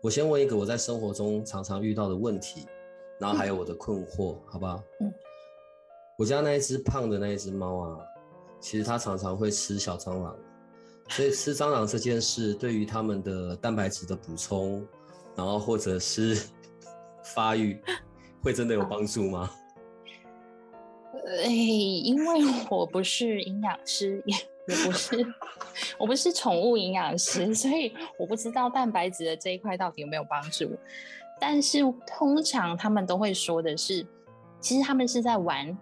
我先问一个我在生活中常常遇到的问题，然后还有我的困惑，好不好？嗯。我家那一只胖的那一只猫啊，其实它常常会吃小蟑螂，所以吃蟑螂这件事对于它们的蛋白质的补充，然后或者是 发育，会真的有帮助吗？哎，因为我不是营养师，也也不是，我不是宠物营养师，所以我不知道蛋白质的这一块到底有没有帮助。但是通常他们都会说的是，其实他们是在玩，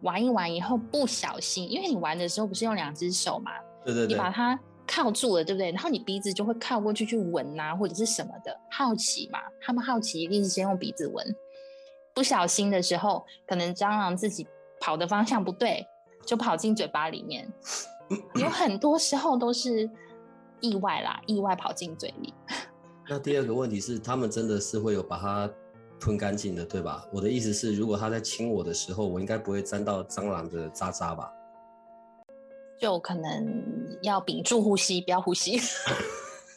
玩一玩以后不小心，因为你玩的时候不是用两只手嘛，对对对，你把它靠住了，对不对？然后你鼻子就会靠过去去闻啊，或者是什么的，好奇嘛，他们好奇一定是先用鼻子闻，不小心的时候，可能蟑螂自己跑的方向不对，就跑进嘴巴里面。有很多时候都是意外啦，意外跑进嘴里。那第二个问题是，他们真的是会有把它吞干净的，对吧？我的意思是，如果他在亲我的时候，我应该不会沾到蟑螂的渣渣吧？就可能要屏住呼吸，不要呼吸。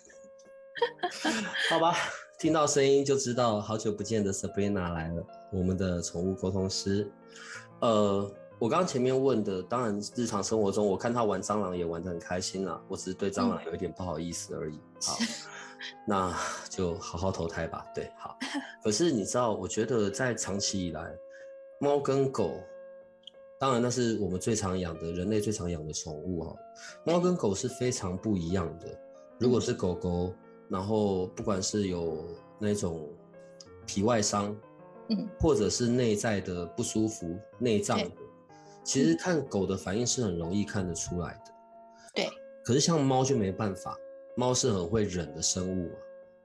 好吧，听到声音就知道好久不见的 Sabrina 来了，我们的宠物沟通师。呃。我刚刚前面问的，当然日常生活中，我看他玩蟑螂也玩得很开心啦。我只是对蟑螂有一点不好意思而已。好，那就好好投胎吧。对，好。可是你知道，我觉得在长期以来，猫跟狗，当然那是我们最常养的，人类最常养的宠物哈。猫跟狗是非常不一样的。如果是狗狗，然后不管是有那种皮外伤，嗯，或者是内在的不舒服、内脏。其实看狗的反应是很容易看得出来的，对。可是像猫就没办法，猫是很会忍的生物啊，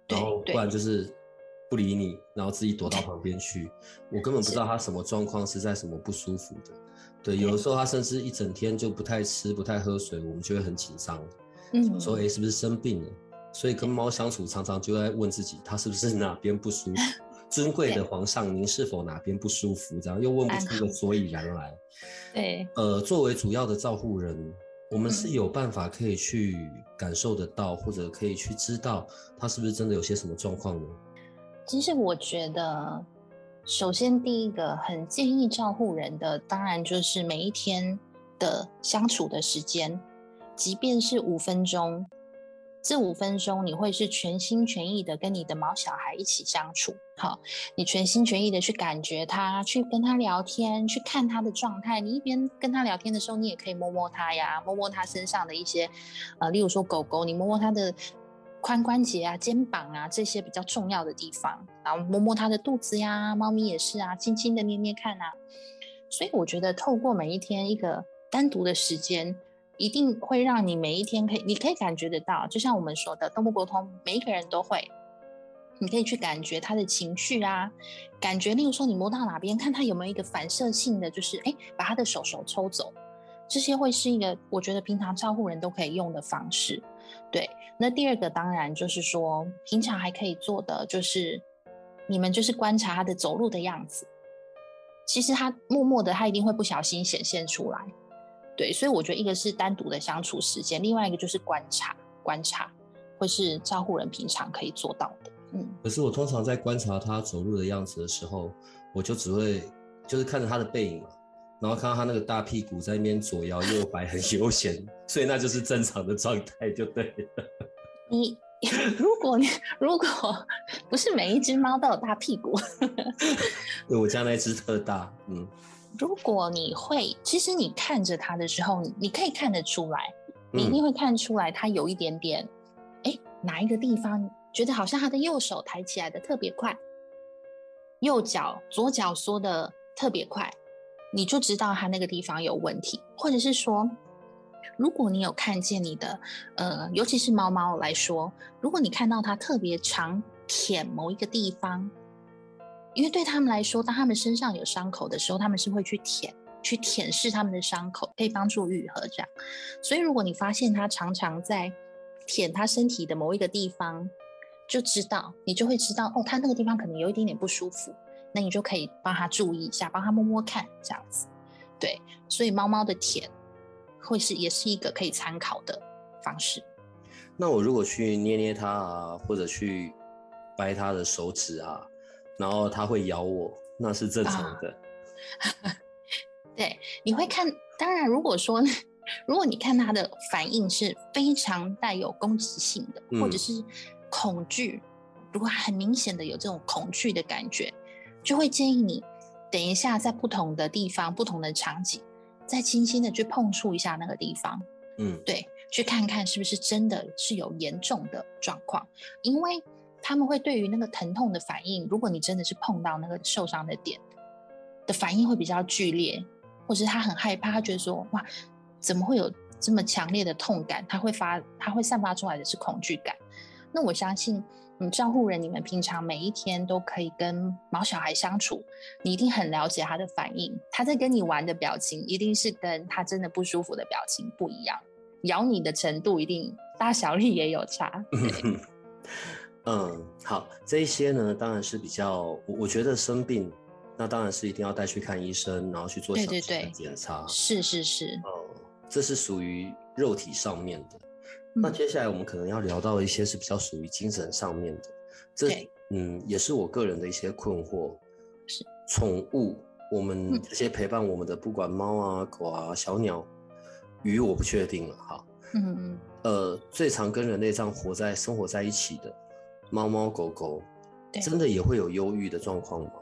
然后不然就是不理你，然后自己躲到旁边去。我根本不知道它什么状况是在什么不舒服的。对，有的时候它甚至一整天就不太吃、不太喝水，我们就会很紧张，嗯，说哎是不是生病了？所以跟猫相处常常就在问自己，它是不是哪边不舒服？尊贵的皇上，您是否哪边不舒服？这样又问不出个所以然来。对，呃，作为主要的照护人，我们是有办法可以去感受得到，或者可以去知道他是不是真的有些什么状况呢？其实我觉得，首先第一个很建议照护人的，当然就是每一天的相处的时间，即便是五分钟。这五分钟你会是全心全意的跟你的毛小孩一起相处，好，你全心全意的去感觉他，去跟他聊天，去看他的状态。你一边跟他聊天的时候，你也可以摸摸他呀，摸摸他身上的一些，呃，例如说狗狗，你摸摸它的髋关节啊、肩膀啊这些比较重要的地方，然后摸摸它的肚子呀，猫咪也是啊，轻轻的捏捏看啊。所以我觉得透过每一天一个单独的时间。一定会让你每一天可以，你可以感觉得到，就像我们说的动物沟通，每一个人都会，你可以去感觉他的情绪啊，感觉，例如说你摸到哪边，看他有没有一个反射性的，就是哎，把他的手手抽走，这些会是一个我觉得平常照顾人都可以用的方式。对，那第二个当然就是说，平常还可以做的就是，你们就是观察他的走路的样子，其实他默默的，他一定会不小心显现出来。对，所以我觉得一个是单独的相处时间，另外一个就是观察，观察会是照顾人平常可以做到的。嗯，可是我通常在观察他走路的样子的时候，我就只会就是看着他的背影嘛，然后看到他那个大屁股在那边左摇右摆，很悠闲，所以那就是正常的状态，就对了。你 如果你如果不是每一只猫都有大屁股，对我家那只特大，嗯。如果你会，其实你看着他的时候，你可以看得出来，你一定会看出来，他有一点点，哎，哪一个地方觉得好像他的右手抬起来的特别快，右脚左脚缩的特别快，你就知道他那个地方有问题，或者是说，如果你有看见你的，呃，尤其是猫猫来说，如果你看到它特别常舔某一个地方，因为对他们来说，当他们身上有伤口的时候，他们是会去舔，去舔舐他们的伤口，可以帮助愈合这样。所以，如果你发现它常常在舔它身体的某一个地方，就知道你就会知道哦，它那个地方可能有一点点不舒服，那你就可以帮它注意一下，帮它摸摸看这样子。对，所以猫猫的舔。会是也是一个可以参考的方式。那我如果去捏捏它啊，或者去掰它的手指啊，然后它会咬我，那是正常的。对，你会看。当然，如果说如果你看它的反应是非常带有攻击性的，或者是恐惧，如果很明显的有这种恐惧的感觉，就会建议你等一下在不同的地方、不同的场景。再轻轻的去碰触一下那个地方，嗯，对，去看看是不是真的是有严重的状况，因为他们会对于那个疼痛的反应，如果你真的是碰到那个受伤的点的反应会比较剧烈，或者是他很害怕，他觉得说哇，怎么会有这么强烈的痛感？他会发，他会散发出来的是恐惧感。那我相信。你照护人，你们平常每一天都可以跟毛小孩相处，你一定很了解他的反应。他在跟你玩的表情，一定是跟他真的不舒服的表情不一样。咬你的程度，一定大小力也有差。嗯，好，这一些呢，当然是比较，我我觉得生病，那当然是一定要带去看医生，然后去做详细的检查。是是是。哦，这是属于肉体上面的。那接下来我们可能要聊到一些是比较属于精神上面的，这嗯也是我个人的一些困惑。是宠物，我们这些陪伴我们的，不管猫啊、狗啊、小鸟、鱼，我不确定了哈。嗯嗯。呃，最常跟人类这样活在生活在一起的猫猫狗狗，真的也会有忧郁的状况吗？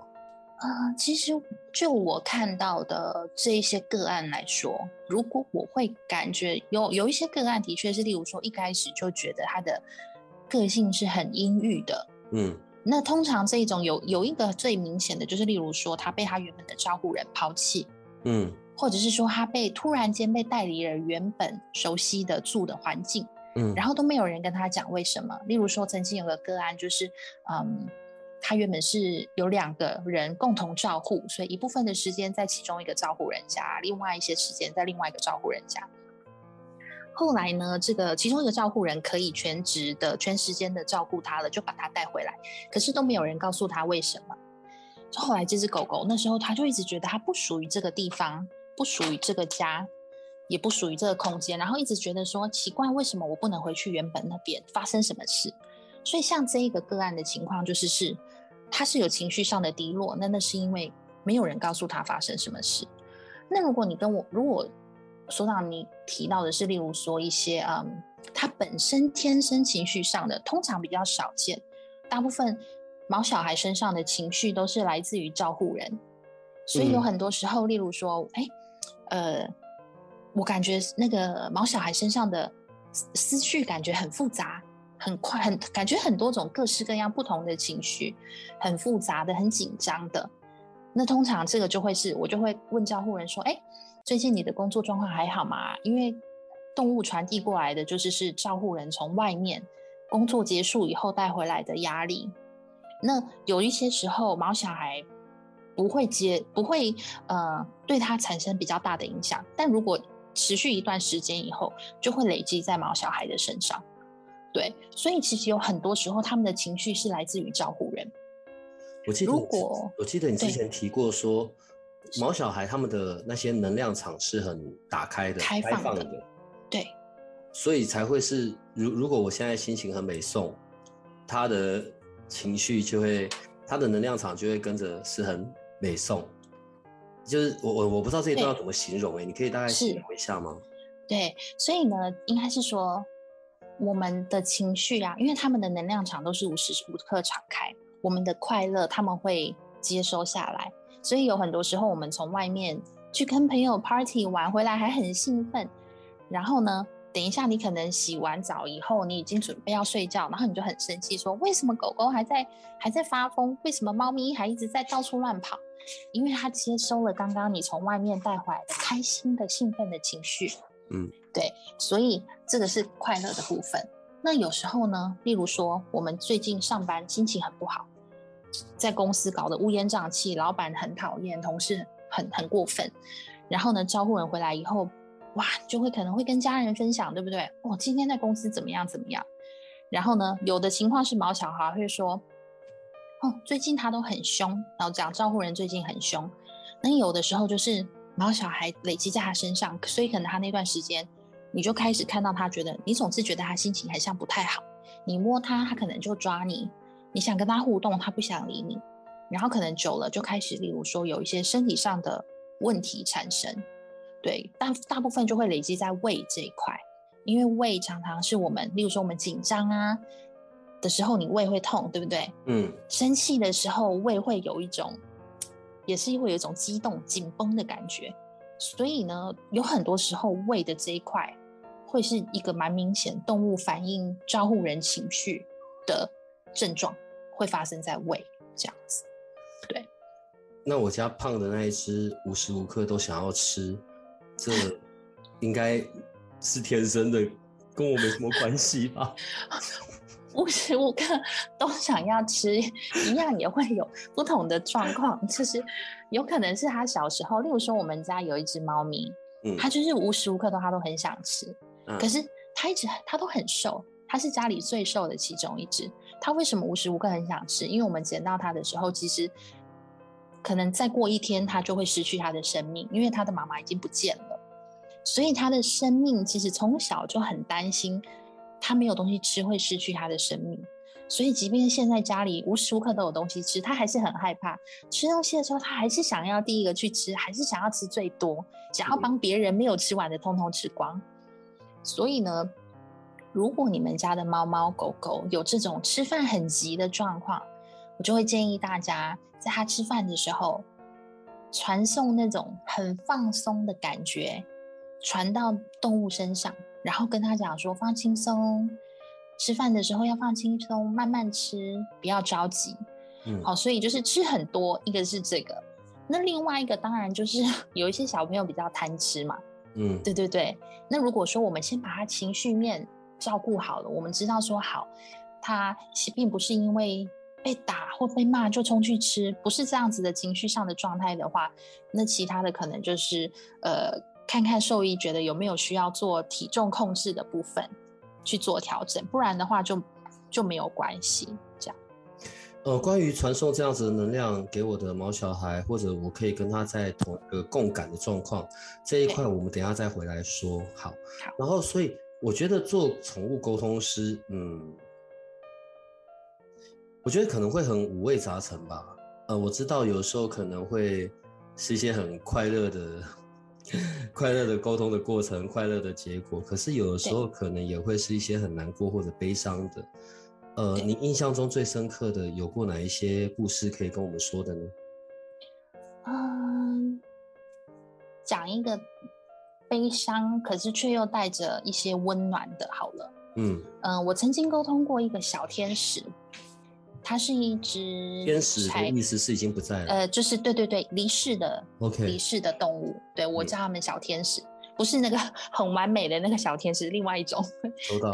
啊，其实就我看到的这一些个案来说，如果我会感觉有有一些个案的确是，例如说一开始就觉得他的个性是很阴郁的，嗯，那通常这一种有有一个最明显的就是，例如说他被他原本的照顾人抛弃，嗯，或者是说他被突然间被带离了原本熟悉的住的环境，嗯，然后都没有人跟他讲为什么。例如说曾经有个个案就是，嗯。他原本是有两个人共同照护，所以一部分的时间在其中一个照护人家，另外一些时间在另外一个照护人家。后来呢，这个其中一个照护人可以全职的、全时间的照顾他了，就把他带回来。可是都没有人告诉他为什么。后来这只狗狗那时候他就一直觉得它不属于这个地方，不属于这个家，也不属于这个空间，然后一直觉得说奇怪，为什么我不能回去原本那边？发生什么事？所以像这一个个案的情况就是是。他是有情绪上的低落，那那是因为没有人告诉他发生什么事。那如果你跟我，如果说到你提到的是，例如说一些嗯，他本身天生情绪上的，通常比较少见。大部分毛小孩身上的情绪都是来自于照护人，所以有很多时候，例如说，哎，呃，我感觉那个毛小孩身上的思绪感觉很复杂。很快，很感觉很多种各式各样不同的情绪，很复杂的，很紧张的。那通常这个就会是我就会问照护人说：“哎，最近你的工作状况还好吗？”因为动物传递过来的就是是照护人从外面工作结束以后带回来的压力。那有一些时候毛小孩不会接，不会呃对他产生比较大的影响，但如果持续一段时间以后，就会累积在毛小孩的身上。对，所以其实有很多时候，他们的情绪是来自于照顾人。我记得，如果我记得你之前提过说，毛小孩他们的那些能量场是很打开的、开放的，对，所以才会是如如果我现在心情很美送，他的情绪就会，他的能量场就会跟着是很美颂。就是我我我不知道这一段要怎么形容哎，你可以大概形容一下吗？对，所以呢，应该是说。我们的情绪啊，因为他们的能量场都是无时无刻敞开，我们的快乐他们会接收下来，所以有很多时候我们从外面去跟朋友 party 玩回来还很兴奋，然后呢，等一下你可能洗完澡以后，你已经准备要睡觉，然后你就很生气，说为什么狗狗还在还在发疯？为什么猫咪还一直在到处乱跑？因为他接收了刚刚你从外面带回来的开心的兴奋的情绪。嗯，对，所以这个是快乐的部分。那有时候呢，例如说我们最近上班心情很不好，在公司搞得乌烟瘴气，老板很讨厌，同事很很过分，然后呢，招呼人回来以后，哇，就会可能会跟家人分享，对不对？哦，今天在公司怎么样怎么样？然后呢，有的情况是毛小孩会说，最近他都很凶，然后讲照顾人最近很凶。那有的时候就是然后小孩累积在他身上，所以可能他那段时间，你就开始看到他觉得，你总是觉得他心情很像不太好。你摸他，他可能就抓你；你想跟他互动，他不想理你。然后可能久了就开始，例如说有一些身体上的问题产生。对，大大部分就会累积在胃这一块。因为胃常常是我们，例如说我们紧张啊的时候，你胃会痛，对不对？嗯。生气的时候，胃会有一种，也是会有一种激动、紧绷的感觉。所以呢，有很多时候胃的这一块会是一个蛮明显动物反应招呼人情绪的症状，会发生在胃这样子。对。那我家胖的那一只，无时无刻都想要吃，这应该。是天生的，跟我没什么关系吧？无时无刻都想要吃，一样也会有不同的状况。就是有可能是他小时候，例如说我们家有一只猫咪，嗯，它就是无时无刻都它都很想吃，可是它一直它都很瘦，它是家里最瘦的其中一只。它为什么无时无刻很想吃？因为我们捡到它的时候，其实可能再过一天它就会失去它的生命，因为它的妈妈已经不见了。所以他的生命其实从小就很担心，他没有东西吃会失去他的生命。所以即便现在家里无时无刻都有东西吃，他还是很害怕吃东西的时候，他还是想要第一个去吃，还是想要吃最多，想要帮别人没有吃完的通通吃光。所以呢，如果你们家的猫猫狗狗有这种吃饭很急的状况，我就会建议大家在它吃饭的时候，传送那种很放松的感觉。传到动物身上，然后跟他讲说放轻松，吃饭的时候要放轻松，慢慢吃，不要着急。嗯，好，所以就是吃很多，一个是这个，那另外一个当然就是 有一些小朋友比较贪吃嘛。嗯，对对对。那如果说我们先把他情绪面照顾好了，我们知道说好，他并不是因为被打或被骂就冲去吃，不是这样子的情绪上的状态的话，那其他的可能就是呃。看看兽医觉得有没有需要做体重控制的部分去做调整，不然的话就就没有关系。这样，呃，关于传送这样子的能量给我的毛小孩，或者我可以跟他在同一个共感的状况这一块，我们等下再回来说。好，好。然后，所以我觉得做宠物沟通师，嗯，我觉得可能会很五味杂陈吧。呃，我知道有时候可能会是一些很快乐的。快乐的沟通的过程，快乐的结果。可是有的时候可能也会是一些很难过或者悲伤的。呃，你印象中最深刻的有过哪一些故事可以跟我们说的呢？嗯，讲一个悲伤，可是却又带着一些温暖的。好了，嗯嗯，我曾经沟通过一个小天使。它是一只天使的意思是已经不在了，呃，就是对对对，离世的，OK，离世的动物，对我叫他们小天使，不是那个 很完美的那个小天使，另外一种。收 到。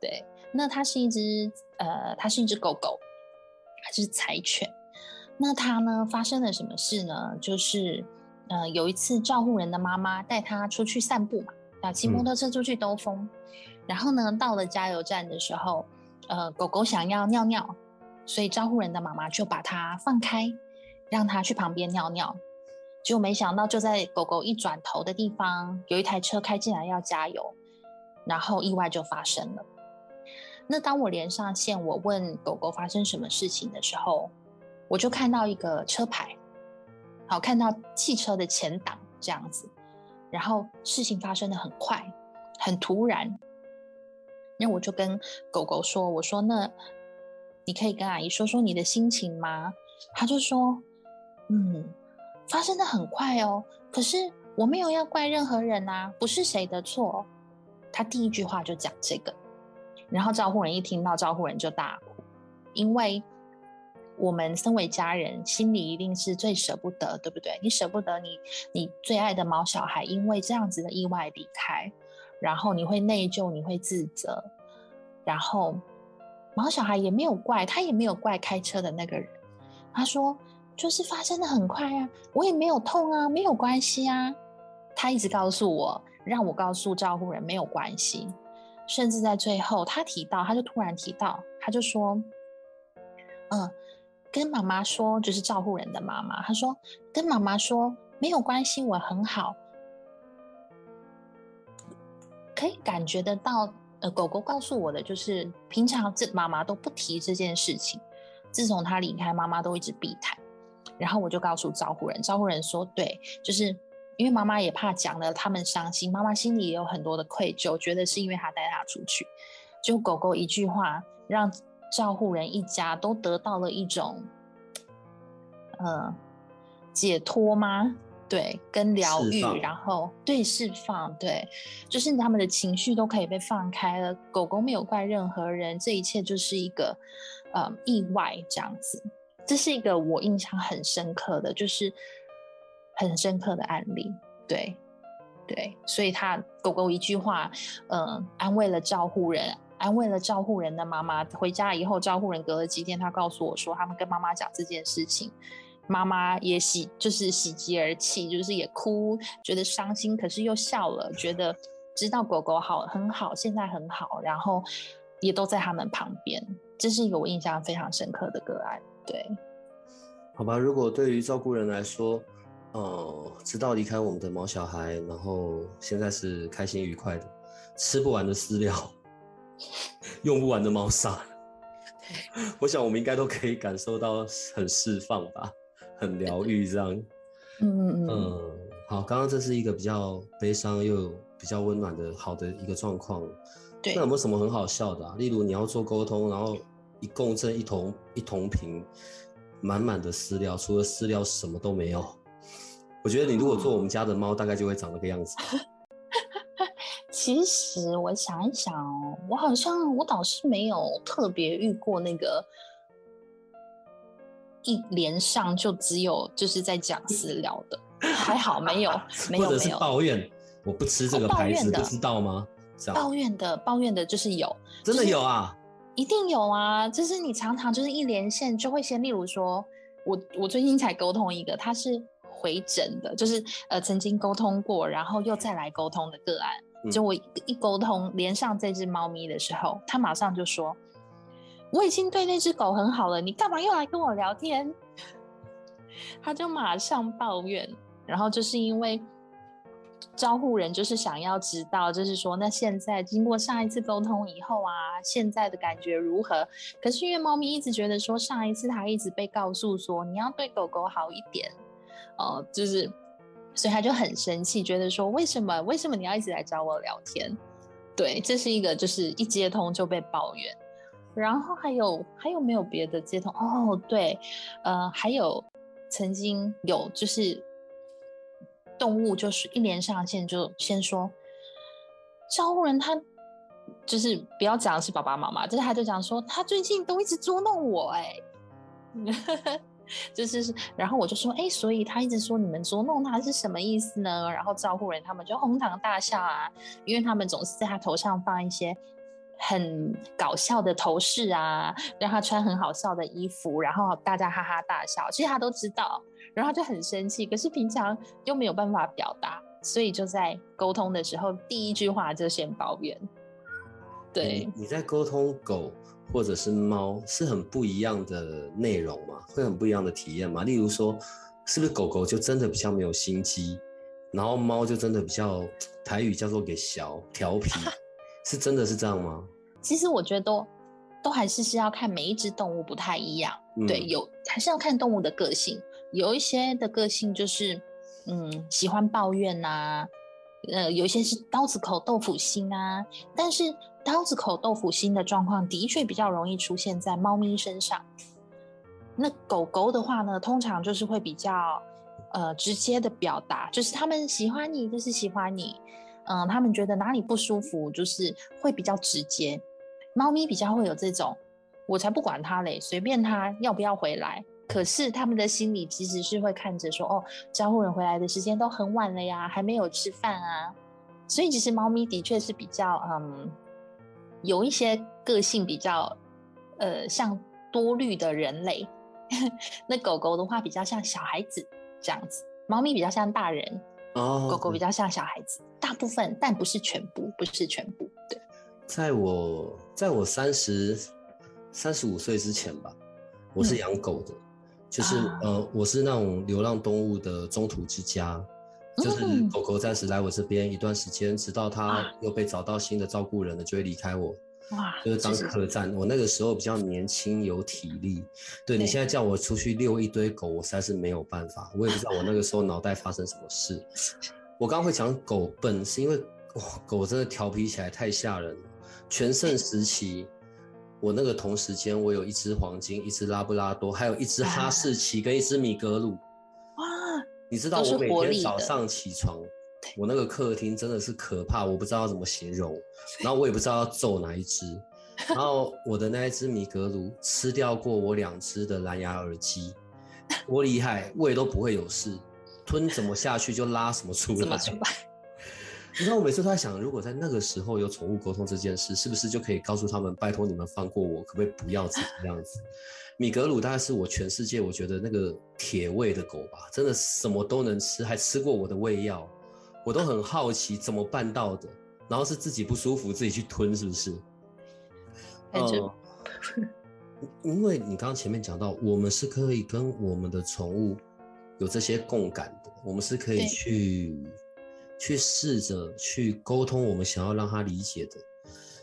对，那它是一只，呃，它是一只狗狗，它是柴犬。那它呢，发生了什么事呢？就是，呃，有一次照护人的妈妈带它出去散步嘛，啊，骑摩托车出去兜风，然后呢，到了加油站的时候，呃，狗狗想要尿尿。所以招呼人的妈妈就把它放开，让它去旁边尿尿。结果没想到，就在狗狗一转头的地方，有一台车开进来要加油，然后意外就发生了。那当我连上线，我问狗狗发生什么事情的时候，我就看到一个车牌，好看到汽车的前挡这样子，然后事情发生的很快，很突然。那我就跟狗狗说：“我说那。”你可以跟阿姨说说你的心情吗？他就说：“嗯，发生的很快哦，可是我没有要怪任何人啊，不是谁的错。”他第一句话就讲这个，然后照护人一听到，照护人就大哭，因为我们身为家人，心里一定是最舍不得，对不对？你舍不得你你最爱的毛小孩因为这样子的意外离开，然后你会内疚，你会自责，然后毛小孩也没有怪他，也没有怪开车的那个人。他说就是发生的很快啊，我也没有痛啊，没有关系啊。他一直告诉我，让我告诉照顾人没有关系，甚至在最后他提到，他就突然提到，他就说，嗯。跟妈妈说，就是照顾人的妈妈。他说：“跟妈妈说没有关系，我很好。”可以感觉得到，呃，狗狗告诉我的就是，平常这妈妈都不提这件事情。自从他离开，妈妈都一直避谈。然后我就告诉照顾人，照顾人说：“对，就是因为妈妈也怕讲了他们伤心，妈妈心里也有很多的愧疚，觉得是因为他带他出去。”就狗狗一句话让。照护人一家都得到了一种，呃，解脱吗？对，跟疗愈，然后对释放，对，就是他们的情绪都可以被放开了。狗狗没有怪任何人，这一切就是一个呃意外，这样子。这是一个我印象很深刻的，就是很深刻的案例。对，对，所以他狗狗一句话，嗯，安慰了照护人。安慰了照护人的妈妈，回家以后，照护人隔了几天，他告诉我说，他们跟妈妈讲这件事情，妈妈也喜，就是喜极而泣，就是也哭，觉得伤心，可是又笑了，觉得知道狗狗好很好，现在很好，然后也都在他们旁边，这是一个我印象非常深刻的个案。对，好吧，如果对于照顾人来说，呃，知道离开我们的毛小孩，然后现在是开心愉快的，吃不完的饲料。用不完的猫砂，我想我们应该都可以感受到很释放吧，很疗愈这样。嗯嗯嗯。好，刚刚这是一个比较悲伤又比较温暖的好的一个状况。对。那有没有什么很好笑的？例如你要做沟通，然后一共振一同一同瓶满满的饲料，除了饲料什么都没有。我觉得你如果做我们家的猫，大概就会长那个样子。其实我想一想哦，我好像我倒是没有特别遇过那个一连上就只有就是在讲私聊的，还好没有 没有没有抱怨我不吃这个牌子，不知道吗？抱怨的抱怨的就是有，真的有啊，一定有啊，就是你常常就是一连线就会先例如说我我最近才沟通一个，他是回诊的，就是呃曾经沟通过，然后又再来沟通的个案。就我一沟通连上这只猫咪的时候，他马上就说：“我已经对那只狗很好了，你干嘛又来跟我聊天？” 他就马上抱怨，然后就是因为招呼人就是想要知道，就是说那现在经过上一次沟通以后啊，现在的感觉如何？可是因为猫咪一直觉得说上一次它一直被告诉说你要对狗狗好一点，哦，就是。所以他就很生气，觉得说为什么为什么你要一直来找我聊天？对，这是一个就是一接通就被抱怨，然后还有还有没有别的接通？哦，对，呃，还有曾经有就是动物就是一连上线就先说招呼人，他就是不要讲是爸爸妈妈，就是他就讲说他最近都一直捉弄我，哎。就是，然后我就说，哎，所以他一直说你们捉弄他是什么意思呢？然后照顾人他们就哄堂大笑啊，因为他们总是在他头上放一些很搞笑的头饰啊，让他穿很好笑的衣服，然后大家哈哈大笑。其实他都知道，然后就很生气，可是平常又没有办法表达，所以就在沟通的时候，第一句话就先抱怨。对，你在沟通狗。或者是猫是很不一样的内容嘛，会很不一样的体验嘛。例如说，是不是狗狗就真的比较没有心机，然后猫就真的比较台语叫做给小调皮，是真的是这样吗？其实我觉得都都还是是要看每一只动物不太一样，对，有还是要看动物的个性，有一些的个性就是嗯喜欢抱怨呐，呃有一些是刀子口豆腐心啊，但是。刀子口豆腐心的状况的确比较容易出现在猫咪身上。那狗狗的话呢，通常就是会比较呃直接的表达，就是他们喜欢你就是喜欢你，嗯，他们觉得哪里不舒服就是会比较直接。猫咪比较会有这种我才不管他嘞，随便他要不要回来。可是他们的心里其实是会看着说，哦，招呼人回来的时间都很晚了呀，还没有吃饭啊。所以其实猫咪的确是比较，嗯，有一些个性比较，呃，像多虑的人类。那狗狗的话比较像小孩子这样子，猫咪比较像大人，哦，狗狗比较像小孩子。大部分，但不是全部，不是全部。对，在我在我三十三十五岁之前吧，我是养狗的。就是呃，我是那种流浪动物的中途之家，就是狗狗暂时来我这边一段时间，直到它又被找到新的照顾人了，就会离开我。哇，就是当客栈。我那个时候比较年轻，有体力。对你现在叫我出去遛一堆狗，我实在是没有办法。我也不知道我那个时候脑袋发生什么事。我刚刚会讲狗笨，是因为哇，狗真的调皮起来太吓人了。全盛时期。我那个同时间，我有一只黄金，一只拉布拉多，还有一只哈士奇跟一只米格鲁。哇！你知道我每天早上起床，我那个客厅真的是可怕，我不知道怎么形容。然后我也不知道要揍哪一只。然后我的那一只米格鲁吃掉过我两只的蓝牙耳机，多厉害，胃都不会有事，吞怎么下去就拉什么出来。你知道我每次都在想，如果在那个时候有宠物沟通这件事，是不是就可以告诉他们，拜托你们放过我，可不可以不要这样子？米格鲁大概是我全世界我觉得那个铁胃的狗吧，真的什么都能吃，还吃过我的胃药，我都很好奇怎么办到的。然后是自己不舒服自己去吞，是不是？嗯，因为你刚刚前面讲到，我们是可以跟我们的宠物有这些共感的，我们是可以去。去试着去沟通我们想要让它理解的，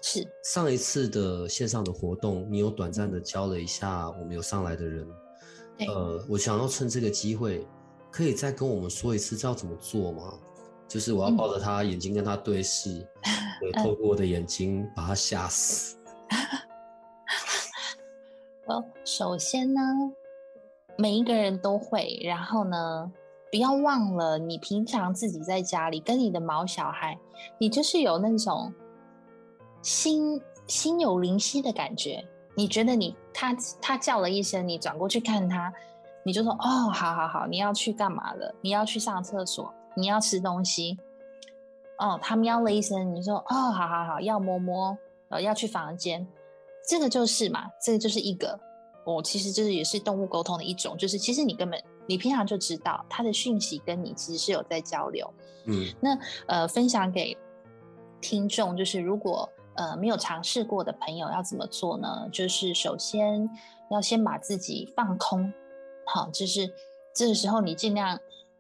是上一次的线上的活动，你有短暂的教了一下我们有上来的人，呃，我想要趁这个机会，可以再跟我们说一次，知道怎么做吗？就是我要抱着他眼睛跟他对视，对，透过我的眼睛把他吓死。哦，首先呢，每一个人都会，然后呢？不要忘了，你平常自己在家里跟你的毛小孩，你就是有那种心心有灵犀的感觉。你觉得你他他叫了一声，你转过去看他，你就说哦，好好好，你要去干嘛了？你要去上厕所，你要吃东西。哦，他喵了一声，你说哦，好好好，要摸摸，呃，要去房间。这个就是嘛，这个就是一个，哦，其实就是也是动物沟通的一种，就是其实你根本。你平常就知道它的讯息跟你其实是有在交流，嗯，那呃分享给听众，就是如果呃没有尝试过的朋友要怎么做呢？就是首先要先把自己放空，好，就是这个时候你尽量，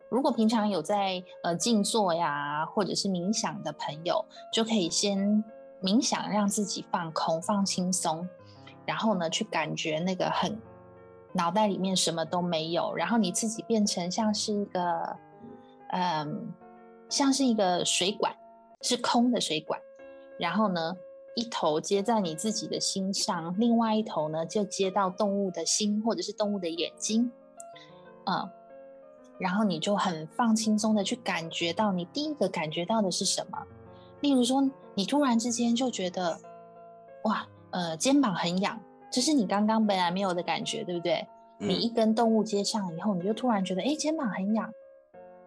如果平常有在呃静坐呀或者是冥想的朋友，就可以先冥想，让自己放空、放轻松，然后呢去感觉那个很。脑袋里面什么都没有，然后你自己变成像是一个，嗯，像是一个水管，是空的水管。然后呢，一头接在你自己的心上，另外一头呢就接到动物的心或者是动物的眼睛，嗯，然后你就很放轻松的去感觉到，你第一个感觉到的是什么？例如说，你突然之间就觉得，哇，呃，肩膀很痒。这是你刚刚本来没有的感觉，对不对？你一跟动物接上以后，你就突然觉得，哎，肩膀很痒。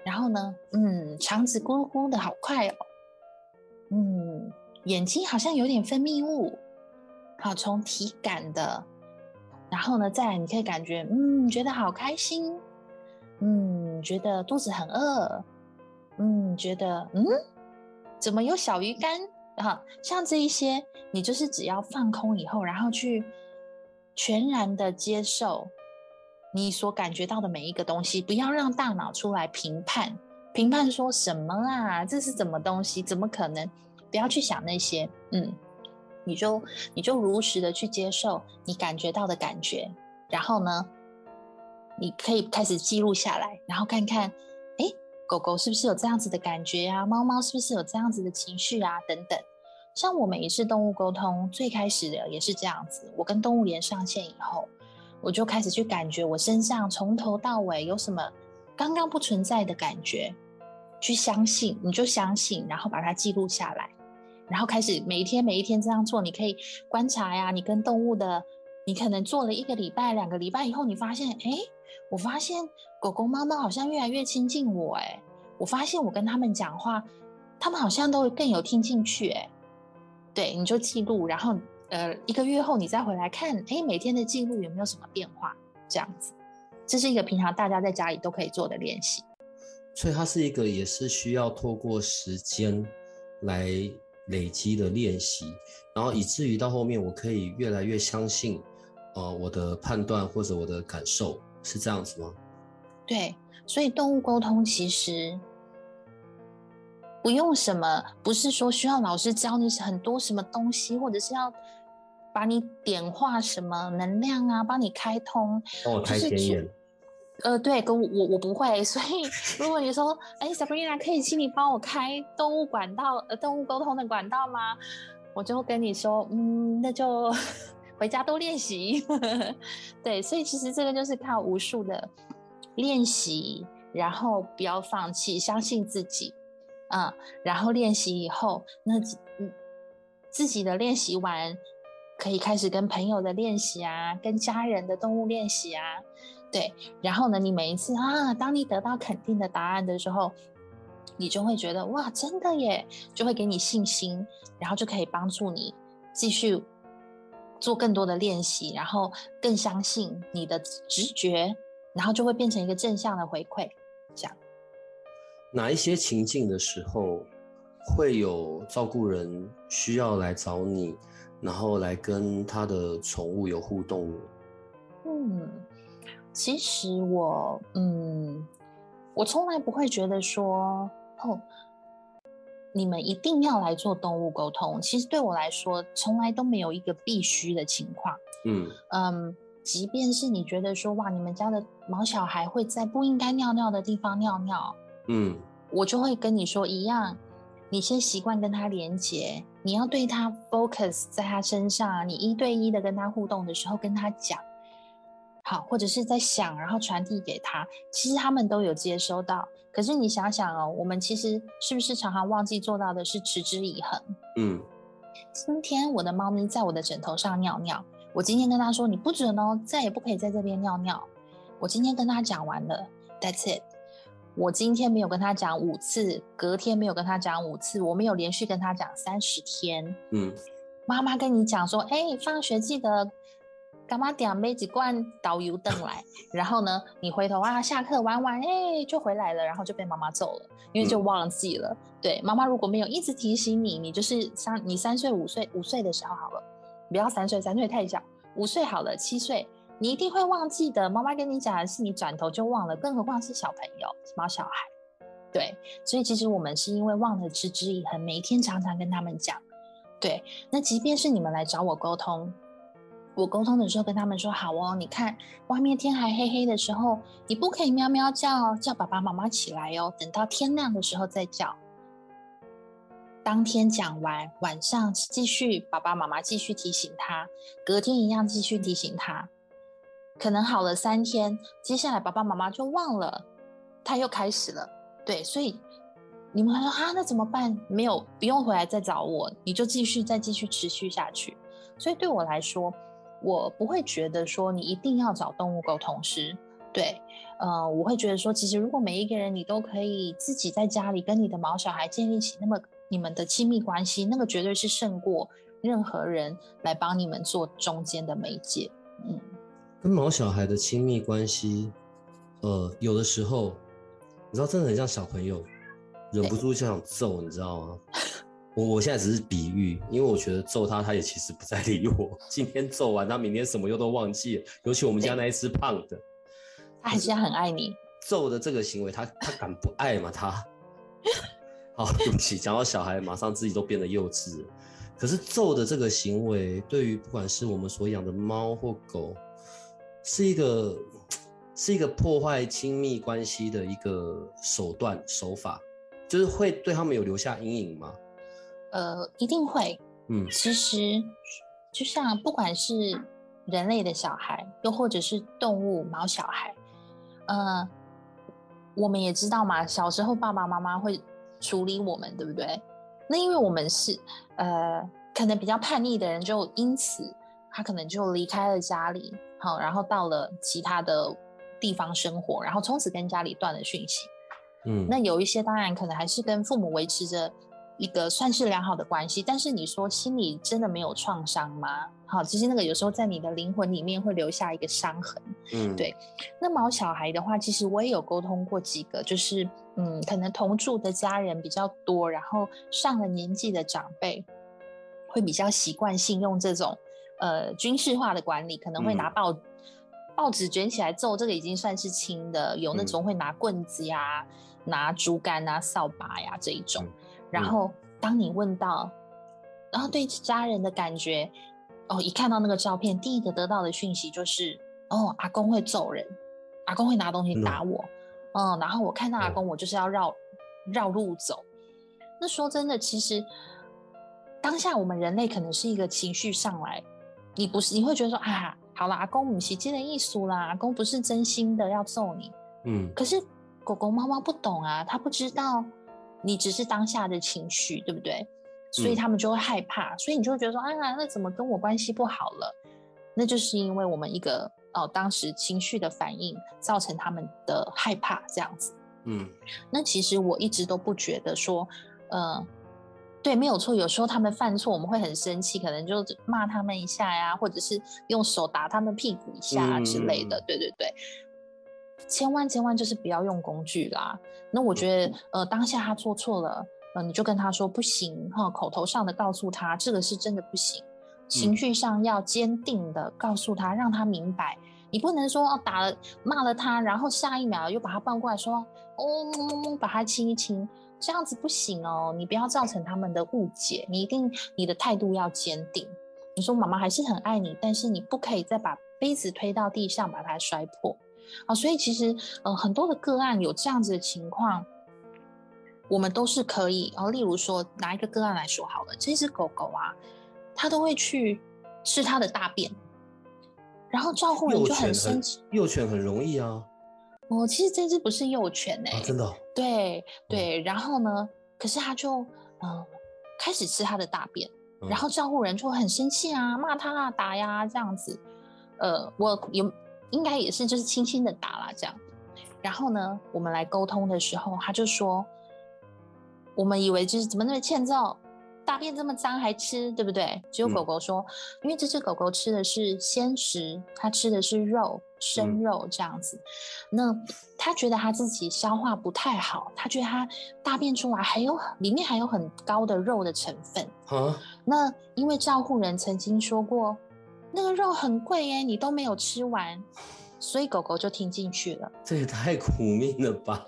然后呢，嗯，肠子咕噜咕噜的好快哦。嗯，眼睛好像有点分泌物。好，从体感的，然后呢，再来你可以感觉，嗯，觉得好开心。嗯，觉得肚子很饿。嗯，觉得，嗯，怎么有小鱼干？哈，像这一些，你就是只要放空以后，然后去。全然的接受你所感觉到的每一个东西，不要让大脑出来评判，评判说什么啊？这是什么东西？怎么可能？不要去想那些，嗯，你就你就如实的去接受你感觉到的感觉，然后呢，你可以开始记录下来，然后看看，哎，狗狗是不是有这样子的感觉啊？猫猫是不是有这样子的情绪啊？等等。像我每一次动物沟通，最开始的也是这样子。我跟动物连上线以后，我就开始去感觉我身上从头到尾有什么刚刚不存在的感觉，去相信，你就相信，然后把它记录下来，然后开始每一天每一天这样做。你可以观察呀，你跟动物的你可能做了一个礼拜、两个礼拜以后，你发现，哎，我发现狗狗、猫猫好像越来越亲近我，哎，我发现我跟他们讲话，他们好像都更有听进去，哎，对，你就记录，然后，呃，一个月后你再回来看，哎，每天的记录有没有什么变化？这样子，这是一个平常大家在家里都可以做的练习。所以它是一个也是需要透过时间来累积的练习，然后以至于到后面我可以越来越相信。呃，我的判断或者我的感受是这样子吗？对，所以动物沟通其实不用什么，不是说需要老师教你很多什么东西，或者是要把你点化什么能量啊，帮你开通，帮我开天眼。呃，对，跟我我不会，所以 如果你说，哎，Sabrina 可以请你帮我开动物管道，呃，动物沟通的管道吗？我就跟你说，嗯，那就。回家多练习，对，所以其实这个就是靠无数的练习，然后不要放弃，相信自己，嗯，然后练习以后，那嗯自己的练习完，可以开始跟朋友的练习啊，跟家人的动物练习啊，对，然后呢，你每一次啊，当你得到肯定的答案的时候，你就会觉得哇，真的耶，就会给你信心，然后就可以帮助你继续。做更多的练习，然后更相信你的直觉，然后就会变成一个正向的回馈。这样，哪一些情境的时候会有照顾人需要来找你，然后来跟他的宠物有互动？嗯，其实我，嗯，我从来不会觉得说，哦。你们一定要来做动物沟通。其实对我来说，从来都没有一个必须的情况。嗯嗯，即便是你觉得说哇，你们家的毛小孩会在不应该尿尿的地方尿尿，嗯，我就会跟你说一样，你先习惯跟他连接，你要对他 focus 在他身上，你一对一的跟他互动的时候，跟他讲。好，或者是在想，然后传递给他，其实他们都有接收到。可是你想想哦，我们其实是不是常常忘记做到的是持之以恒？嗯，今天我的猫咪在我的枕头上尿尿，我今天跟他说你不准哦，再也不可以在这边尿尿。我今天跟他讲完了，That's it。我今天没有跟他讲五次，隔天没有跟他讲五次，我没有连续跟他讲三十天。嗯，妈妈跟你讲说，哎，放学记得。干嘛点杯几罐导游灯来？然后呢，你回头啊，下课玩玩，哎，就回来了，然后就被妈妈揍了，因为就忘记了。对，妈妈如果没有一直提醒你，你就是三，你三岁、五岁、五岁的时候好了，不要三岁，三岁太小，五岁好了，七岁，你一定会忘记的。妈妈跟你讲的是，你转头就忘了，更何况是小朋友，毛小孩。对，所以其实我们是因为忘了持之以恒，每一天常常跟他们讲。对，那即便是你们来找我沟通。我沟通的时候跟他们说好哦，你看外面天还黑黑的时候，你不可以喵喵叫叫爸爸妈妈起来哦，等到天亮的时候再叫。当天讲完，晚上继续爸爸妈妈继续提醒他，隔天一样继续提醒他。可能好了三天，接下来爸爸妈妈就忘了，他又开始了。对，所以你们还说啊，那怎么办？没有，不用回来再找我，你就继续再继续持续下去。所以对我来说。我不会觉得说你一定要找动物沟通师，对，呃，我会觉得说，其实如果每一个人你都可以自己在家里跟你的毛小孩建立起那么你们的亲密关系，那个绝对是胜过任何人来帮你们做中间的媒介。嗯，跟毛小孩的亲密关系，呃，有的时候你知道，真的很像小朋友，忍不住就想揍，你知道吗？我我现在只是比喻，因为我觉得揍他，他也其实不再理我。今天揍完，他明天什么又都忘记了。尤其我们家那一只胖的，他还是很爱你。揍的这个行为，他他敢不爱吗？他，好，对不起，讲到小孩，马上自己都变得幼稚。可是揍的这个行为，对于不管是我们所养的猫或狗，是一个是一个破坏亲密关系的一个手段手法，就是会对他们有留下阴影吗？呃，一定会。嗯，其实就像不管是人类的小孩，又或者是动物毛小孩，呃，我们也知道嘛，小时候爸爸妈妈会处理我们，对不对？那因为我们是呃，可能比较叛逆的人，就因此他可能就离开了家里，好，然后到了其他的地方生活，然后从此跟家里断了讯息。嗯，那有一些当然可能还是跟父母维持着一个算是良好的关系，但是你说心里真的没有创伤吗？好，其实那个有时候在你的灵魂里面会留下一个伤痕。嗯，对那毛小孩的话，其实我也有沟通过几个，就是嗯，可能同住的家人比较多，然后上了年纪的长辈会比较习惯性用这种呃军事化的管理，可能会拿嗯报、报纸卷起来揍，这个已经算是轻的，有那嗯种会拿棍子呀、拿竹竿啊、扫把呀这一种。嗯然后当你问到，然后对家人的感觉，哦，一看到那个照片，第一个得到的讯息就是，哦，阿公会揍人，阿公会拿东西打我，嗯，然后我看到阿哦公，我就是要绕绕路走。那说真的，其实当下我们人类可能是一个情绪上来，你不是你会觉得说啊，好啦，阿公母洗接的艺术啦，阿公不是真心的要揍你，嗯。可是狗狗、猫猫不懂啊，它不知道你只是当下的情绪，对不对？所以嗯他们就会害怕，所以你就会觉得说，啊，那怎么跟我关系不好了？那就是因为我们一个哦，当时情绪的反应造成他们的害怕，这样子。嗯那其实我一直都不觉得说，呃，对，没有错。有时候他们犯错，我们会很生气，可能就骂他们一下呀，或者是用手打他们屁股一下之类的。嗯嗯对对对，千万千万就是不要用工具啦。那我觉得，呃，当下他做错了，呃，你就跟他说不行哈，口头上的告诉他这个是真的不行，情嗯绪上要坚定的告诉他，让他明白。你不能说哦打了骂了他，然后下一秒又把他抱过来说哦，嗯把他亲一亲，这样子不行哦。你不要造成他们的误解，你一定你的态度要坚定。你说妈妈还是很爱你，但是你不可以再把杯子推到地上把它摔破。啊，所以其实呃很多的个案有这样子的情况，我们都是可以。哦，例如说拿一个个案来说好了，这只狗狗啊，它都会去吃它的大便。然后照顾人就很生气。幼犬很容易啊哦，其实这只不是幼犬哎、啊，真的哦对对，然后呢，可是它就嗯、呃开始吃它的大便，嗯然后照顾人就很生气啊，骂他啊，打呀这样子。呃，我有应该也是就是轻轻的打啦这样。然后呢，我们来沟通的时候，他就说，我们以为就是怎么那么欠揍，大便这么脏还吃，对不对？只有狗嗯狗说，因为这只狗狗吃的是鲜食，它吃的是肉，生嗯肉这样子。那它觉得它自己消化不太好，它觉得它大便出来还有里面还有很高的肉的成分。啊，那因为照护人曾经说过，那个肉很贵耶，你都没有吃完，所以狗狗就听进去了。这也太苦命了吧。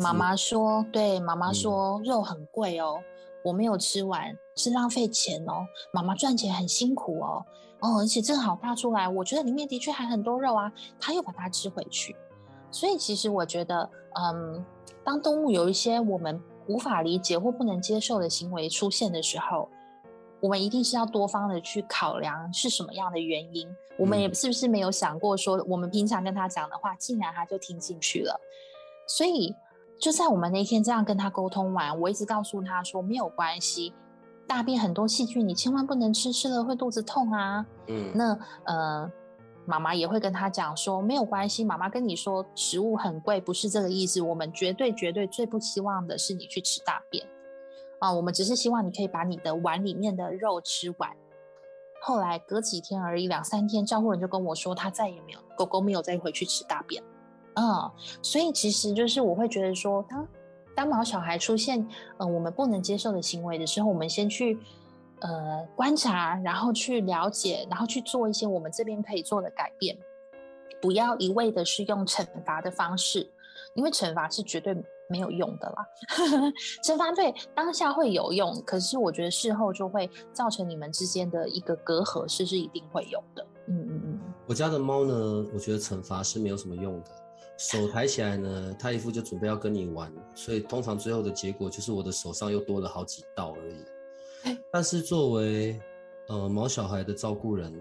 妈妈说，对，妈妈嗯说、肉很贵哦，我没有吃完是浪费钱哦。妈妈赚钱很辛苦哦，哦，而且正好大出来，我觉得里面的确还很多肉啊，他又把它吃回去。所以其实我觉得，嗯，当动物有一些我们无法理解或不能接受的行为出现的时候，我们一定是要多方的去考量是什么样的原因。我们也嗯是不是没有想过说，我们平常跟他讲的话，竟然他就听进去了。所以就在我们那天这样跟他沟通完，我一直告诉他说没有关系，大便很多细菌，你千万不能吃，吃了会肚子痛啊。嗯，那呃，妈妈也会跟他讲说没有关系，妈妈跟你说食物很贵，不是这个意思。我们绝对绝对最不希望的是你去吃大便啊，我们只是希望你可以把你的碗里面的肉吃完。后来隔几天而已，两三天，照顾人就跟我说，他再也没有狗狗没有再回去吃大便。啊、所以其实就是我会觉得说，当当毛小孩出现呃我们不能接受的行为的时候，我们先去呃观察，然后去了解，然后去做一些我们这边可以做的改变，不要一味的是用惩罚的方式，因为惩罚是绝对没有用的啦。惩罚对当下会有用，可是我觉得事后就会造成你们之间的一个隔阂，是是一定会有的。嗯嗯嗯。我家的猫呢，我觉得惩罚是没有什么用的。手抬起来呢，它一副就准备要跟你玩，所以通常最后的结果就是我的手上又多了好几道而已。但是作为呃毛小孩的照顾人，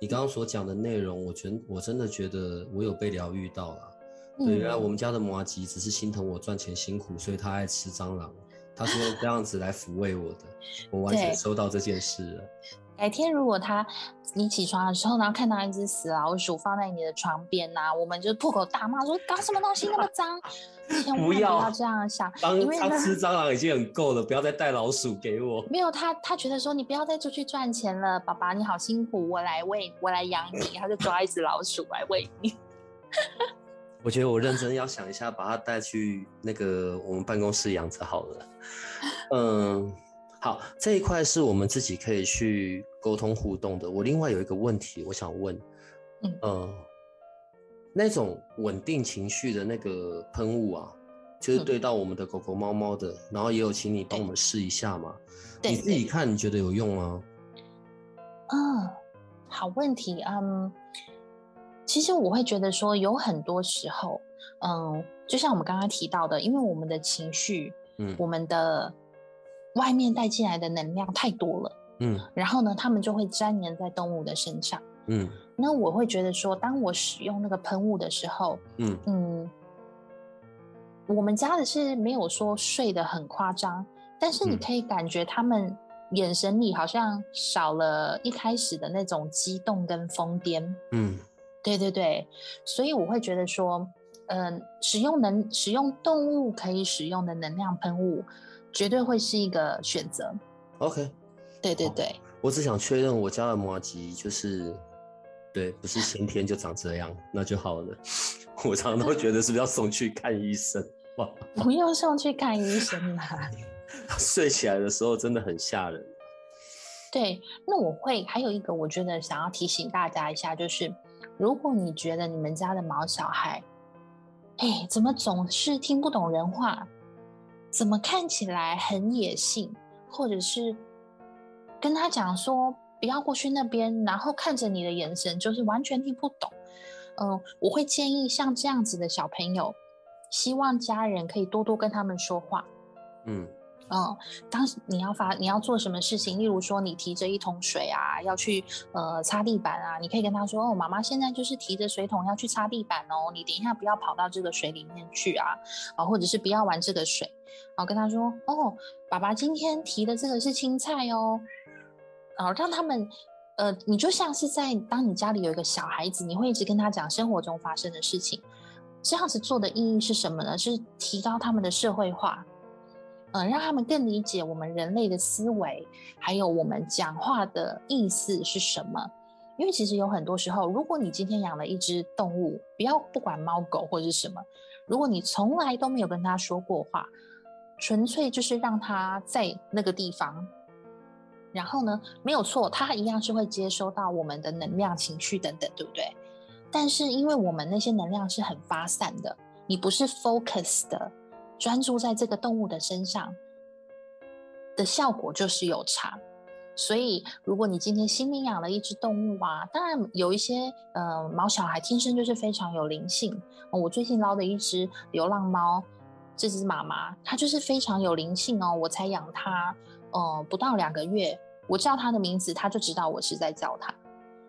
你刚刚所讲的内容，我觉我真的觉得我有被疗愈到了。对，原来我们家的摩吉只是心疼我赚钱辛苦，所以他爱吃蟑螂，他是用这样子来抚慰我的，我完全收到这件事了。改天如果他你起床的时候，然后看到一只死老鼠放在你的床边呐、我们就破口大骂说搞什么东西那么脏，千万不不要要这样想，当他因为他吃蟑螂已经很够了，不要再带老鼠给我。没有他，他觉得说你不要再出去赚钱了，爸爸你好辛苦，我来喂，我来养你，他就抓一只老鼠来喂你。我觉得我认真要想一下，把它带去那个我们办公室养着好了。嗯，好，这一块是我们自己可以去沟通互动的。我另外有一个问题，我想问，嗯呃，那种稳定情绪的那个喷雾啊，就是嗯对到我们的狗狗、猫猫的，然后也有请你帮我们试一下嘛。对你自己看，你觉得有用吗？嗯，好问题，嗯，其实我会觉得说，有很多时候，嗯，就像我们刚刚提到的，因为我们的情绪，嗯。我们的外面带进来的能量太多了，嗯。然后呢，他们就会粘连在动物的身上。嗯。那我会觉得说，当我使用那个喷雾的时候，嗯。嗯，我们家的是没有说睡得很夸张，但是你嗯。可以感觉他们眼神里好像少了一开始的那种激动跟疯癫。嗯对对对，所以我会觉得说，嗯、使用能使用动物可以使用的能量喷雾，绝对会是一个选择。，OK。好对对对，我只想确认我家的摩吉就是，对，不是先天就长这样，那就好了。我常常都觉得是不是要送去看医生？哇，不用送去看医生啦。睡起来的时候真的很吓人。对，那我会还有一个，我觉得想要提醒大家一下，就是如果你觉得你们家的毛小孩，哎，怎么总是听不懂人话，怎么看起来很野性，或者是跟他讲说不要过去那边，然后看着你的眼神就是完全听不懂，嗯、我会建议像这样子的小朋友，希望家人可以多多跟他们说话。嗯。嗯，当时你要发你要做什么事情，例如说你提着一桶水啊，要去呃擦地板啊，你可以跟他说哦，妈妈现在就是提着水桶要去擦地板哦，你等一下不要跑到这个水里面去啊，啊，或者是不要玩这个水，然后跟他说哦，爸爸今天提的这个是青菜哦，然后让他们呃，你就像是在当你家里有一个小孩子，你会一直跟他讲生活中发生的事情，这样子做的意义是什么呢？是提高他们的社会化。嗯，让他们更理解我们人类的思维，还有我们讲话的意思是什么。因为其实有很多时候，如果你今天养了一只动物，不要不管猫狗或者是什么，如果你从来都没有跟它说过话，纯粹就是让它在那个地方，然后呢，没有错，它一样是会接收到我们的能量、情绪等等，对不对？但是因为我们那些能量是很发散的，你不是 focus 的。专注在这个动物的身上的效果就是有差。所以，如果你今天新领养了一只动物啊，当然有一些呃毛小孩天生就是非常有灵性。我最近捞的一只流浪猫，这只妈妈它就是非常有灵性哦。我才养它呃不到两个月，我叫它的名字，它就知道我是在叫它。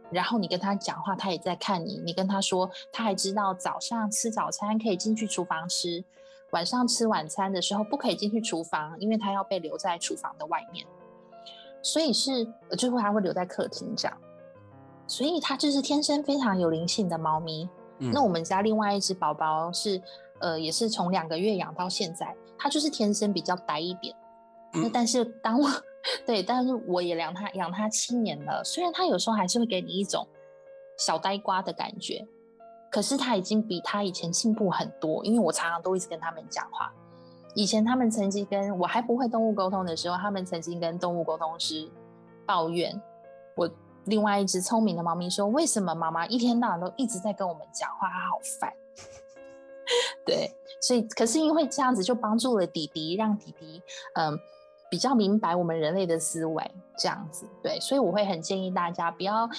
然后你跟它讲话，它也在看你。你跟它说，它还知道早上吃早餐可以进去厨房吃。晚上吃晚餐的时候不可以进去厨房，因为它要被留在厨房的外面，所以是最后还会留在客厅这样。所以它就是天生非常有灵性的猫咪。嗯那我们家另外一只宝宝是呃，也是从两个月养到现在，它就是天生比较呆一点。那嗯但是当我 对，但是我也养它养它七年了，虽然它有时候还是会给你一种小呆瓜的感觉。可是他已经比他以前进步很多，因为我常常都一直跟他们讲话。以前他们曾经跟我还不会动物沟通的时候，他们曾经跟动物沟通师抱怨我另外一只聪明的猫咪说：“为什么妈妈一天到晚都一直在跟我们讲话，它好烦。”对，所以可是因为这样子就帮助了弟弟，让弟弟嗯比较明白我们人类的思维，这样子对，所以我会很建议大家不要。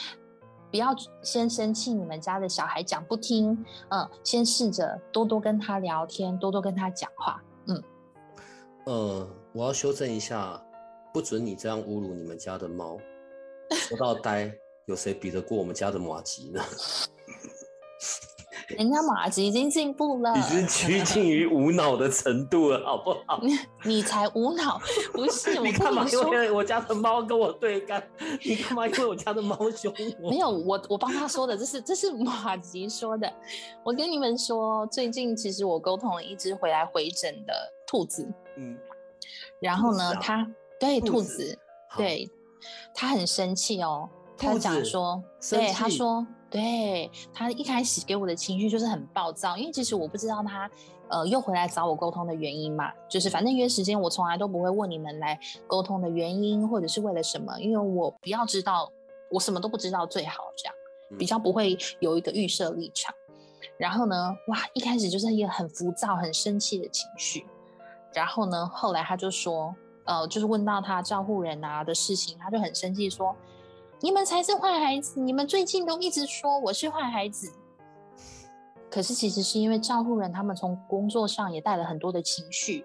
不要先生气，你们家的小孩讲不听，嗯，先试着多多跟他聊天，多多跟他讲话，嗯。呃，我要修正一下，不准你这样侮辱你们家的猫。说到呆，有谁比得过我们家的马吉呢？人家马吉已经进步了，已经趋近于无脑的程度了，好不好？你才无脑，不是？你干嘛因为我家的猫跟我对干？你干嘛因为我家的猫凶我？没有，我我帮他说的，这是这是马吉说的。我跟你们说，最近其实我沟通了一只回来回诊的兔子，嗯，然后呢，它对兔子，对，它很生气哦。他讲说，对，他说，对他一开始给我的情绪就是很暴躁，因为其实我不知道他，呃，又回来找我沟通的原因嘛，就是反正约时间，我从来都不会问你们来沟通的原因或者是为了什么，因为我不要知道，我什么都不知道最好这样，比较不会有一个预设立场。然后呢，哇，一开始就是一个很浮躁、很生气的情绪，然后呢，后来他就说，呃，就是问到他照顾人啊的事情，他就很生气说。你们才是坏孩子！你们最近都一直说我是坏孩子，可是其实是因为照顾人，他们从工作上也带了很多的情绪。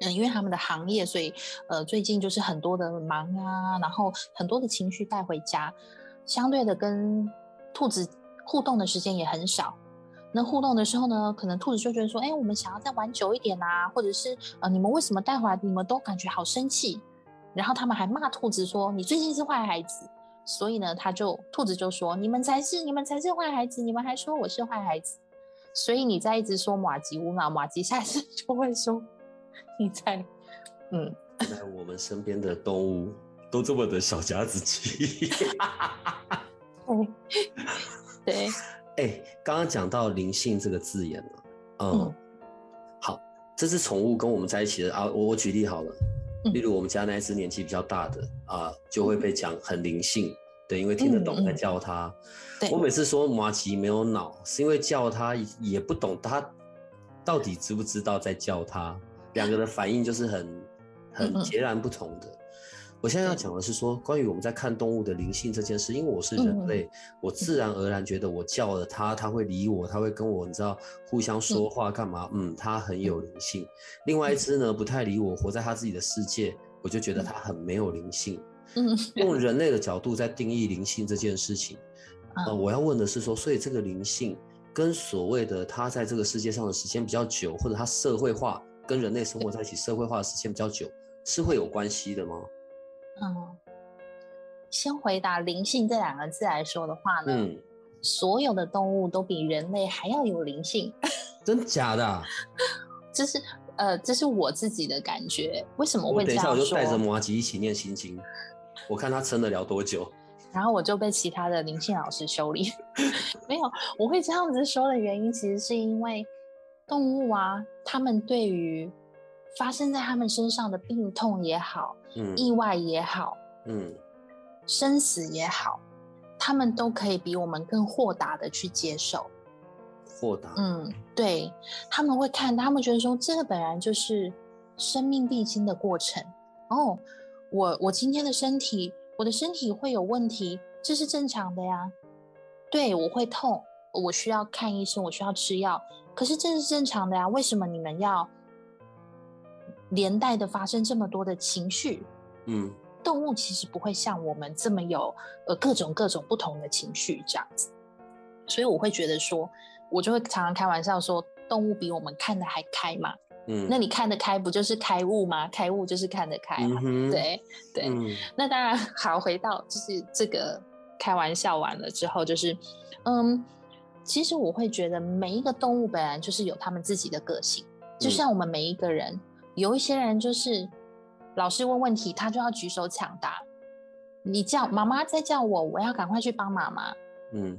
嗯，因为他们的行业，所以呃，最近就是很多的忙啊，然后很多的情绪带回家，相对的跟兔子互动的时间也很少。那互动的时候呢，可能兔子就觉得说，哎，我们想要再玩久一点啊，或者是呃，你们为什么带回来，你们都感觉好生气。然后他们还骂兔子说：“你最近是坏孩子。”所以呢，他就兔子就说：“你们才是，你们才是坏孩子，你们还说我是坏孩子。”所以你在一直说马吉乌嘛，马吉下次 就会说：“你在，嗯。”在我们身边的动物都这么的小家子气。对 对。哎，刚刚讲到灵性这个字眼了，嗯，好，这只宠物跟我们在一起的啊，我我举例好了。例如我们家那一只年纪比较大的啊，就会被讲很灵性，对，因为听得懂在叫它。我每次说马吉没有脑，是因为叫它也不懂它到底知不知道在叫它，两个的反应就是很很截然不同的。我现在要讲的是说，关于我们在看动物的灵性这件事，因为我是人类，我自然而然觉得我叫了它，它会理我，它会跟我，你知道，互相说话干嘛？嗯，它很有灵性。另外一只呢，不太理我，活在它自己的世界，我就觉得它很没有灵性。嗯，用人类的角度在定义灵性这件事情，呃，我要问的是说，所以这个灵性跟所谓的它在这个世界上的时间比较久，或者它社会化跟人类生活在一起社会化的时间比较久，是会有关系的吗？嗯，先回答灵性这两个字来说的话呢，所有的动物都比人类还要有灵性，真假的？这是呃，这是我自己的感觉。为什么会这样说？等一下我就带着摩吉一起念心经，我看他撑得了多久。然后我就被其他的灵性老师修理。没有，我会这样子说的原因，其实是因为动物啊，他们对于发生在他们身上的病痛也好。意外也好，嗯，生死也好，他们都可以比我们更豁达的去接受。豁达，嗯，对，他们会看，他们觉得说，这个本来就是生命必经的过程。哦，我我今天的身体，我的身体会有问题，这是正常的呀。对我会痛，我需要看医生，我需要吃药，可是这是正常的呀。为什么你们要？连带的发生这么多的情绪，嗯，动物其实不会像我们这么有呃各种各种不同的情绪这样子，所以我会觉得说，我就会常常开玩笑说，动物比我们看得还开嘛，嗯，那你看得开不就是开悟吗？开悟就是看得开嘛，对对。那当然好，回到就是这个开玩笑完了之后，就是嗯，其实我会觉得每一个动物本来就是有他们自己的个性，就像我们每一个人。有一些人就是老师问问题，他就要举手抢答。你叫妈妈在叫我，我要赶快去帮妈妈。嗯，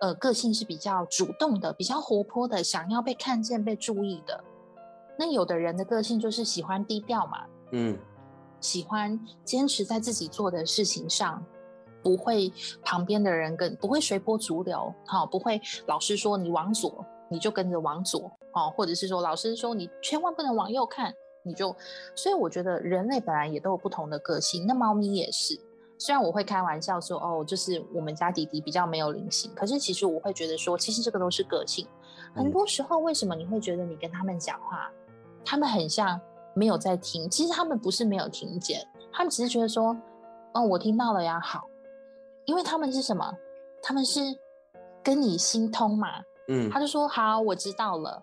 呃，个性是比较主动的，比较活泼的，想要被看见、被注意的。那有的人的个性就是喜欢低调嘛。嗯，喜欢坚持在自己做的事情上，不会旁边的人跟不会随波逐流。好，不会老师说你往左，你就跟着往左。哦，或者是说老师说你千万不能往右看。你就，所以我觉得人类本来也都有不同的个性，那猫咪也是。虽然我会开玩笑说，哦，就是我们家弟弟比较没有灵性，可是其实我会觉得说，其实这个都是个性。很多时候，为什么你会觉得你跟他们讲话，他们很像没有在听？其实他们不是没有听见，他们只是觉得说，哦，我听到了呀，好。因为他们是什么？他们是跟你心通嘛，嗯他就说好，我知道了。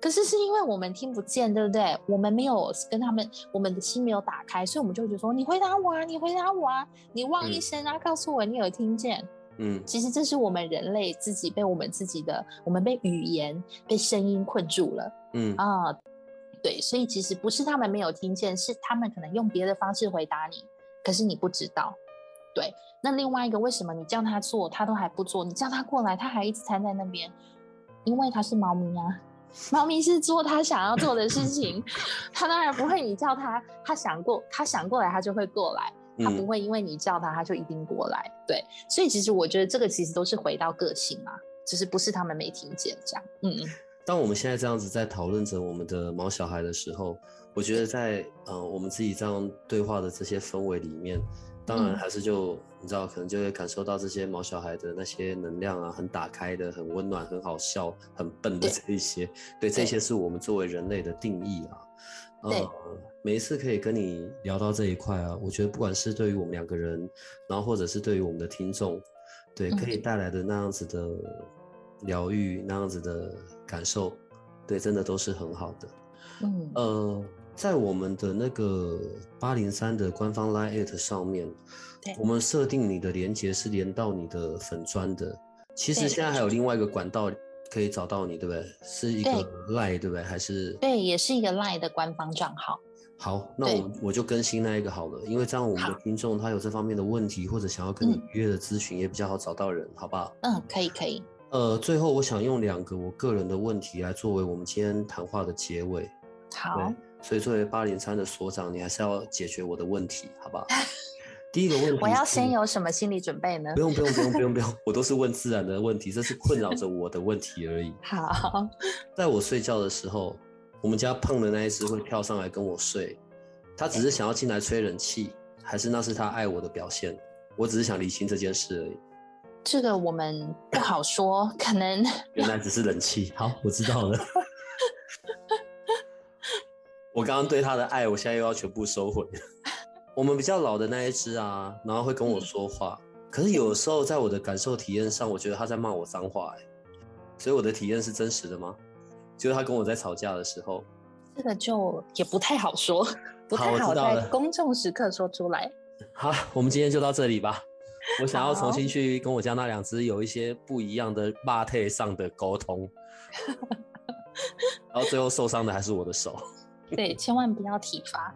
可是是因为我们听不见，对不对？我们没有跟他们，我们的心没有打开，所以我们就会觉得说：“你回答我啊，你回答我啊，你汪一嗯声啊，告诉我你有听见。”嗯其实这是我们人类自己被我们自己的，我们被语言、被声音困住了嗯啊。对，所以其实不是他们没有听见，是他们可能用别的方式回答你，可是你不知道。对，那另外一个，为什么你叫他做，他都还不做？你叫他过来，他还一直瘫在那边，因为他是猫咪啊。猫咪是做他想要做的事情，他当然不会你叫他，他想过，他想过来，他就会过来。他不嗯会因为你叫他，他就一定过来。对，所以其实我觉得这个其实都是回到个性嘛，只是不是他们没听见这样。嗯嗯，当我们现在这样子在讨论着我们的毛小孩的时候，我觉得在呃我们自己这样对话的这些氛围里面，当然嗯。还是就、你知道，可能就会感受到这些毛小孩的那些能量啊，很打开的、很温暖、很好笑、很笨的对。这一些，对，这些是我们作为人类的定义啊。对。呃，每一次可以跟你聊到这一块啊，我觉得不管是对于我们两个人，然后或者是对于我们的听众，对，可以嗯带来的那样子的疗愈，那样子的感受，对，真的都是很好的。嗯。呃，在我们的那个八零三的官方 Line at 上面，我们设定你的连接是连到你的粉砖的。其实现在还有另外一个管道可以找到你，对不对？是一个 Line，对不对？还是对，也是一个 LINE 的官方账号。好，那我我就更新那一个好了，因为这样我们的听众他有这方面的问题，或者想要跟你约的咨询，也比较好找到人，好不好？嗯，可以可以。呃，最后我想用两个我个人的问题来作为我们今天谈话的结尾。好对，，所以作为八零三的所长，你还是要解决我的问题，好不好？第一个问题，我要先。有什么心理准备呢不？用不用不用不用不用，我都是问自然的问题，这是困扰着我的问题而已。好，在我睡觉的时候，我们家胖的那一只会跳上来跟我睡，它只是想要进来吹冷气，还是那是它爱我的表现？我只是想理清这件事而已。这个我们不好说，可能原来只是冷气。好，我知道了。我刚刚对他的爱，我现在又要全部收回。我们比较老的那一只啊，然后会跟我说话，可是有的时候在我的感受体验上，我觉得他在骂我脏话、欸，所以我的体验是真实的吗？就是他跟我在吵架的时候，这个就也不太好说，不太好在公众时刻说出来。好，我们今天就到这里吧。我想要重新去跟我家那两只有一些不一样的霸退上的沟通，然后最后受伤的还是我的手。对，千万不要体罚，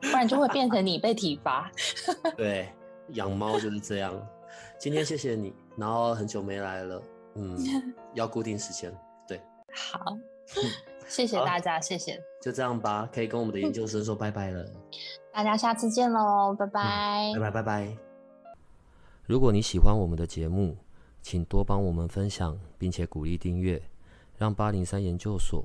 不然就会变成你被体罚。对，养猫就是这样。今天谢谢你，然后很久没来了，嗯，要固定时间。对，好，谢谢大家，谢谢就这样吧，可以跟我们的研究生说拜拜了。大家，下次见喽，拜拜。拜拜拜拜。如果你喜欢我们的节目，请多帮我们分享，并且鼓励订阅，让八零三研究所